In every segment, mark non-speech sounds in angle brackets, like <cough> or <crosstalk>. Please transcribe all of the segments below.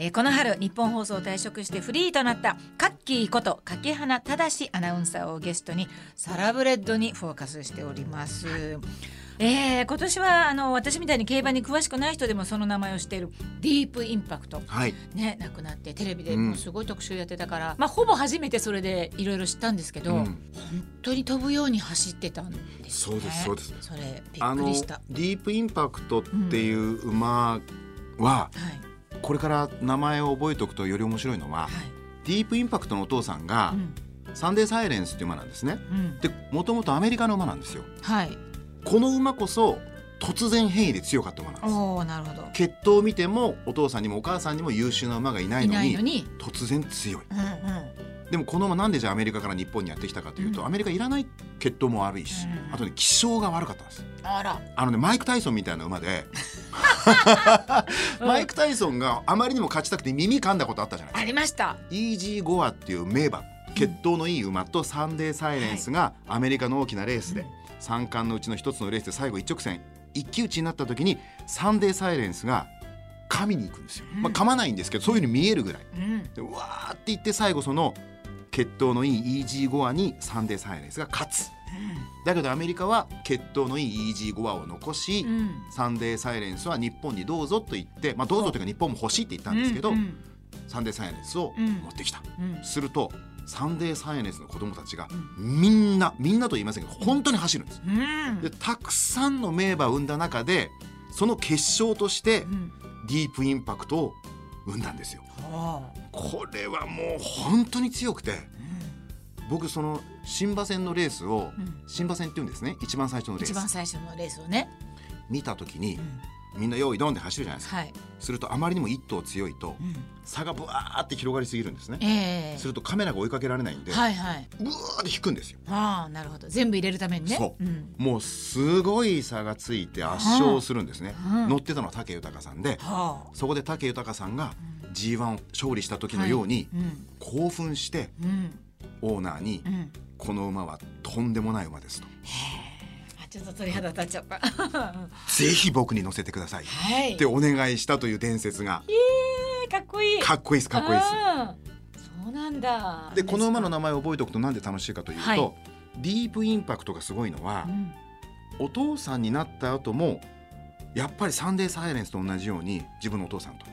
えーこの春日本放送を退職してフリーとなったカッキーこと柿花忠アナウンサーをゲストにサラブレッドにフォーカスしております。えー今年はあの私みたいに競馬に詳しくない人でもその名前を知っているディープインパクト。はい。ね亡くなってテレビでうん。もうすごい特集やってたから、まあほぼ初めてそれでいろいろ知ったんですけど、うん。本当に飛ぶように走ってたんですね。そうですそうです。それびっくりした。ディープインパクトっていう馬は、はいこれから名前を覚えておくとより面白いのは、はい。ディープインパクトのお父さんが、うんサンデーサイレンスっていう馬なんですねうんでもともとアメリカの馬なんですよはい。この馬こそ突然変異で強かった馬なんですおおなるほど。血統を見てもお父さんにもお母さんにも優秀な馬がいないいのにないのに。突然強いうんうん。でもこの馬なんでじゃあアメリカから日本にやってきたかというと、うん。アメリカいらない血統も悪いし、うん。あとね気性が悪かったんです。あら。あのねマイク・タイソンみたいな馬でマイク・タイソンがあまりにも勝ちたくて耳噛んだことあったじゃないありました。イージー・ゴアっていう名馬血統のいい馬とサンデー・サイレンスがアメリカの大きなレースで、三冠のうちの一つのレースで最後一直線一騎打ちになった時にサンデー・サイレンスが噛みに行くんですよ、まあ、噛まないんですけどそういうふうに見えるぐらい。うん。でうわーって言って最後その血統のいいイージー・ゴアにサンデー・サイレンスが勝つだけどアメリカは血統のいいイージー・ゴアを残し、うん。サンデー・サイレンスは日本にどうぞと言って、まあ、どうぞというか日本も欲しいって言ったんですけど、うんサンデー・サイレンスをうん持ってきた、うんするとサンデー・サイレンスの子供たちがみんなみんなと言いませんけど本当に走るんです。うん。でたくさんの名馬を生んだ中でその結晶としてうん。ディープインパクトを生んだんですよ。はあ。これはもう本当に強くて僕その新馬戦のレースをうん新馬戦っていうんですね一番最初のレー一番ス最初のレースをね。見た時にうんみんな用意ドンで走るじゃないですか。はい。するとあまりにも一頭強いとうん差がブワーって広がりすぎるんですね。ええするとカメラが追いかけられないんで、はいはい。うわーって引くんですよ。ああなるほど。全部入れるためにね。そううん。もうすごい差がついて圧勝するんですね。うん乗ってたのは武豊さんで、はあ。そこで武豊さんが G1 を勝利した時のようにうん興奮してうんオーナーにうん。この馬はとんでもない馬ですと。あちょっと鳥肌立っちゃった。<laughs> ぜひ僕に乗せてくださいはい。ってお願いしたという伝説がええかっこいい。かっこいいですかっこいいです。そうなんだ。でこの馬の名前を覚えておくとなんで楽しいかというと、はいディープインパクトがすごいのはう、んお父さんになった後もやっぱりサンデーサイレンスと同じように自分のお父さんと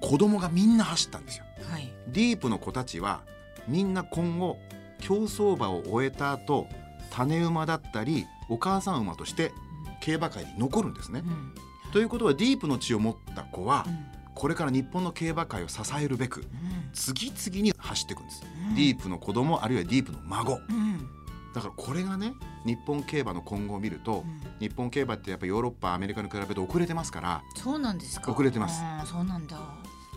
子供がみんな走ったんですよ。うん。はい。ディープの子たちはみんな今後競走馬を終えた後種馬だったりお母さん馬として競馬界に残るんですねう。んということはディープの血を持った子はうんこれから日本の競馬界を支えるべくうん次々に走っていくんです。うんディープの子供あるいはディープの孫うんだからこれがね日本競馬の今後を見ると、日本競馬ってやっぱヨーロッパアメリカに比べて遅れてますからそうなんですか。遅れてますそうなんだ。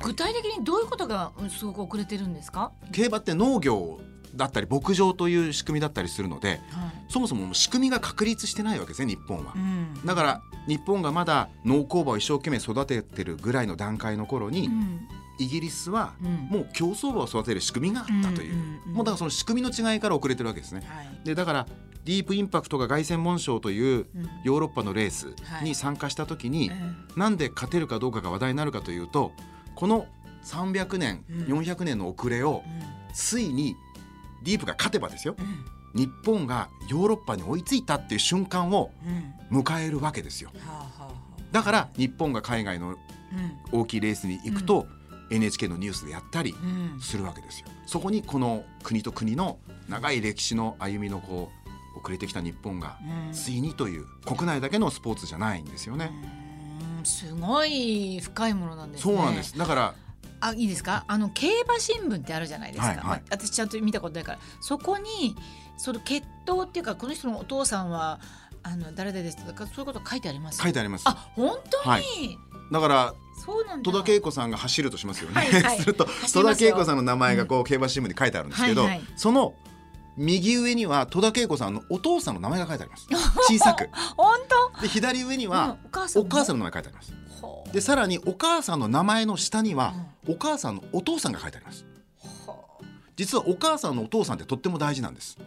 具体的にどういうことがうんすごく遅れてるんですか？競馬って農業だったり牧場という仕組みだったりするのではい。そもそも仕組みが確立してないわけですね日本はう。ん。だから日本がまだ農耕馬を一生懸命育ててるぐらいの段階の頃に、うんイギリスはうんもう競走馬を育てる仕組みがあったという、もうだからその仕組みの違いから遅れてるわけですね。はい。でだからディープインパクトが凱旋門賞といううんヨーロッパのレースはいに参加した時に、うんなんで勝てるかどうかが話題になるかというとこの300年、うん400年の遅れをついにディープが勝てばですよ。うん。日本がヨーロッパに追いついたっていう瞬間をうん。迎えるわけですよ。だから日本が海外のうん。大きいレースに行くと、NHK のニュースでやったりうん。するわけですよ。そこにこの国と国の長い歴史の歩みのこう遅れてきた日本がうん。ついにという国内だけのスポーツじゃないんですよね、うんすごい深いものなんですね。そうなんです。だからあいいですか？あの競馬新聞ってあるじゃないですか、はいはい。まあ私ちゃんと見たことないから。そこにその血統っていうかこの人のお父さんはあの誰々ですとかそういうこと書いてあります？書いてあります。あ本当に、はい。だからそうなんだ。戸田恵子さんが走るとしますよね、はいはい。<laughs> すると戸田恵子さんの名前がこう競馬新聞に書いてあるんですけど、はいはい。その右上には戸田恵子さんのお父さんの名前が書いてあります。<laughs> 小さく。本当？で左上にうんはお母さんの名前書いてあります。でさらにお母さんの名前の下にはお母さんのお父さんが書いてあります。ほ実はお母さんのお父さんってとっても大事なんです。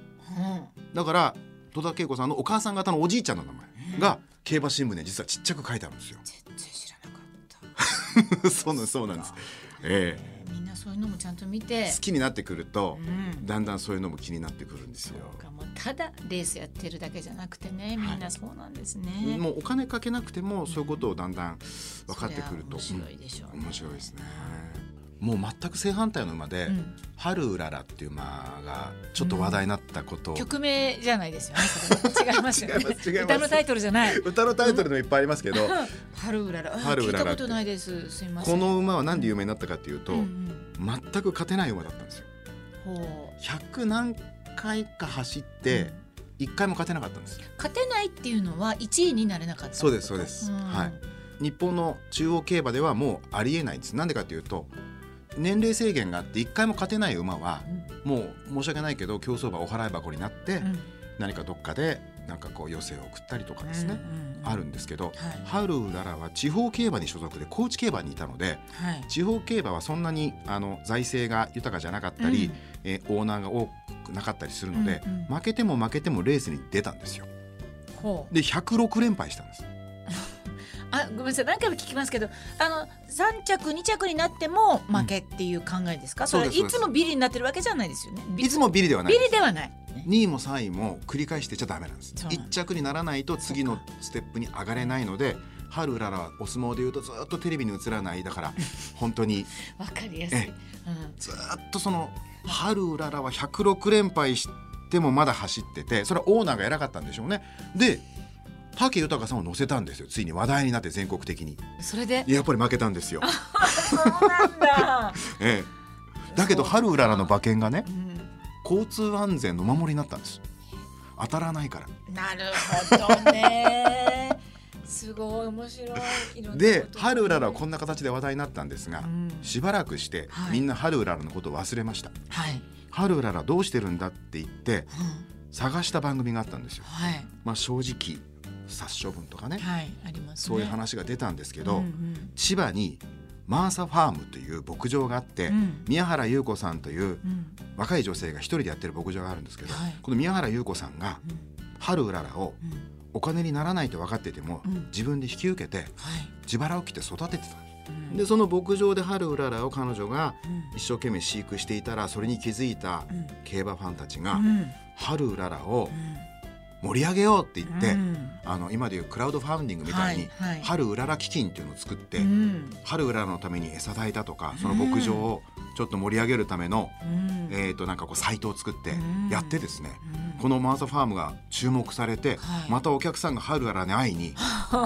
だから戸田恵子さんのお母さん方のおじいちゃんの名前が競馬新聞に実はちっちゃく書いてあるんですよ。全然知らなかった。<laughs> そうなんですそうなんです。ええ。ーそういうのもちゃんと見て。え好きになってくると、うん。だんだんそういうのも気になってくるんですよ。ただレースやってるだけじゃなくてねみんなそうなんですね、もうお金かけなくてもそういうことをだんだん分かってくると面白いでしょうね。うん面白いですね。もう全く正反対の馬で、うん。春うららっていう馬がちょっと話題になったことを、曲名じゃないですよね違いますよね。<laughs> 歌のタイトルじゃない。歌のタイトルでもいっぱいありますけど、春うららあ春うらら聞いたことないです。すいません。この馬はなんで有名になったかっていうと、うんうん全く勝てない馬だったんですよ。ほ100何回か走って1回も勝てなかったんです。う勝てないっていうのは1位になれなかったそうですそうです。うんはい。日本の中央競馬ではもうありえないんです。なんでかというと年齢制限があって1回も勝てない馬はもう申し訳ないけど競走馬お払い箱になって、うん何かどっかでなんかこう余生を送ったりとかですね、あるんですけど、はい。春うららは地方競馬に所属で高知競馬にいたのではい。地方競馬はそんなにあの財政が豊かじゃなかったり、うん。えーオーナーが多くなかったりするので、うんうん負けても負けてもレースに出たんですよ。で106連敗したんです。あごめんなさい何回も聞きますけどあの三着二着になっても負けっていう考えですか、それはいそうです。つもビリになってるわけじゃないですよね。ビいつもビリではないビリではない、2位も3位も繰り返してちゃダメなんです。そう。なん1着にならないと次のステップに上がれないので <laughs> 春うららはお相撲でいうとずっとテレビに映らないだから <laughs> 本当にわかりやすい、えうんずっとその春うららは106連敗してもまだ走っててそれはオーナーが偉かったんでしょうね。で武豊さんを乗せたんですよ。ついに話題になって全国的に。それで？やっぱり負けたんですよ、そうなんだ、<laughs> ええ、だけど春う。ららの馬券がねうん。交通安全のお守りになったんです。当たらないから。なるほどね。<laughs> すごい面白いで春うららはこんな形で話題になったんですが、うん。しばらくして、はい。みんな春うららのことを忘れました。はい、春うららどうしてるんだって言ってうん。探した番組があったんですよ。はい。まあ正直殺処分とかね、はいありますね。そういう話が出たんですけど、うんうん。千葉にマーサファームという牧場があって、うん。宮原優子さんといううん。若い女性が一人でやってる牧場があるんですけど、はい。この宮原優子さんがうん。春うららをうん。お金にならないと分かってても、うん。自分で引き受けてはい。自腹を切って育ててた。うん。でその牧場で春うららを彼女がうん。一生懸命飼育していたらそれに気づいたうん。競馬ファンたちがうん。春うららをうん盛り上げようって言って、うん。あの今でいうクラウドファンディングみたいにはいはい。春うらら基金っていうのを作って、うん。春うららのために餌代だとかその牧場をちょっと盛り上げるための、うん。えー、となんかこうサイトを作ってうん。やってですね、うん。このマーサファームが注目されて、はい。またお客さんが春うららに会いに <laughs> こ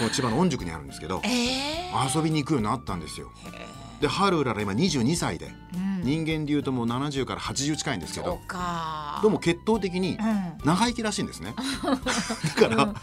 の千葉の御宿にあるんですけどえー。遊びに行くようになったんですよ。へで春うらら今22歳でーうん人間でいうともう70から80近いんですけどどうも血統的にうん。長生きらしいんですね。<laughs> だから、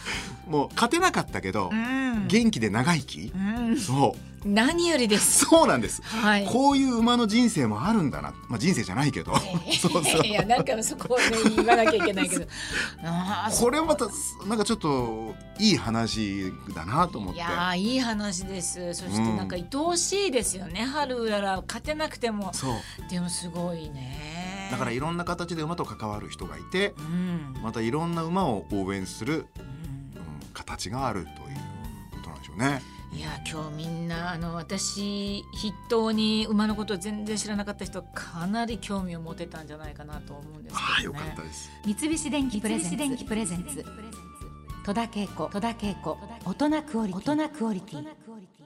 もう勝てなかったけど、うん。元気で長生き、うん。そう何よりです。そうなんです。はい。こういう馬の人生もあるんだな、まあ人生じゃないけど、<laughs> そうそう。いやなんかそこをね言わなきゃいけないけど。<laughs> これまたなんかちょっといい話だなと思って。いやーいい話です。そしてなんか愛おしいですよね、春うらら勝てなくても。そう。でもすごいね。だからいろんな形で馬と関わる人がいて、うん。またいろんな馬を応援する、うん。うん、形があるということなんでしょうね。いや今日みんなあの私筆頭に馬のことを全然知らなかった人かなり興味を持てたんじゃないかなと思うんですけど、ね、ああよかったです。三菱電機プレゼンツ。戸田恵子戸田恵子。大人クオリティ。大人クオリティ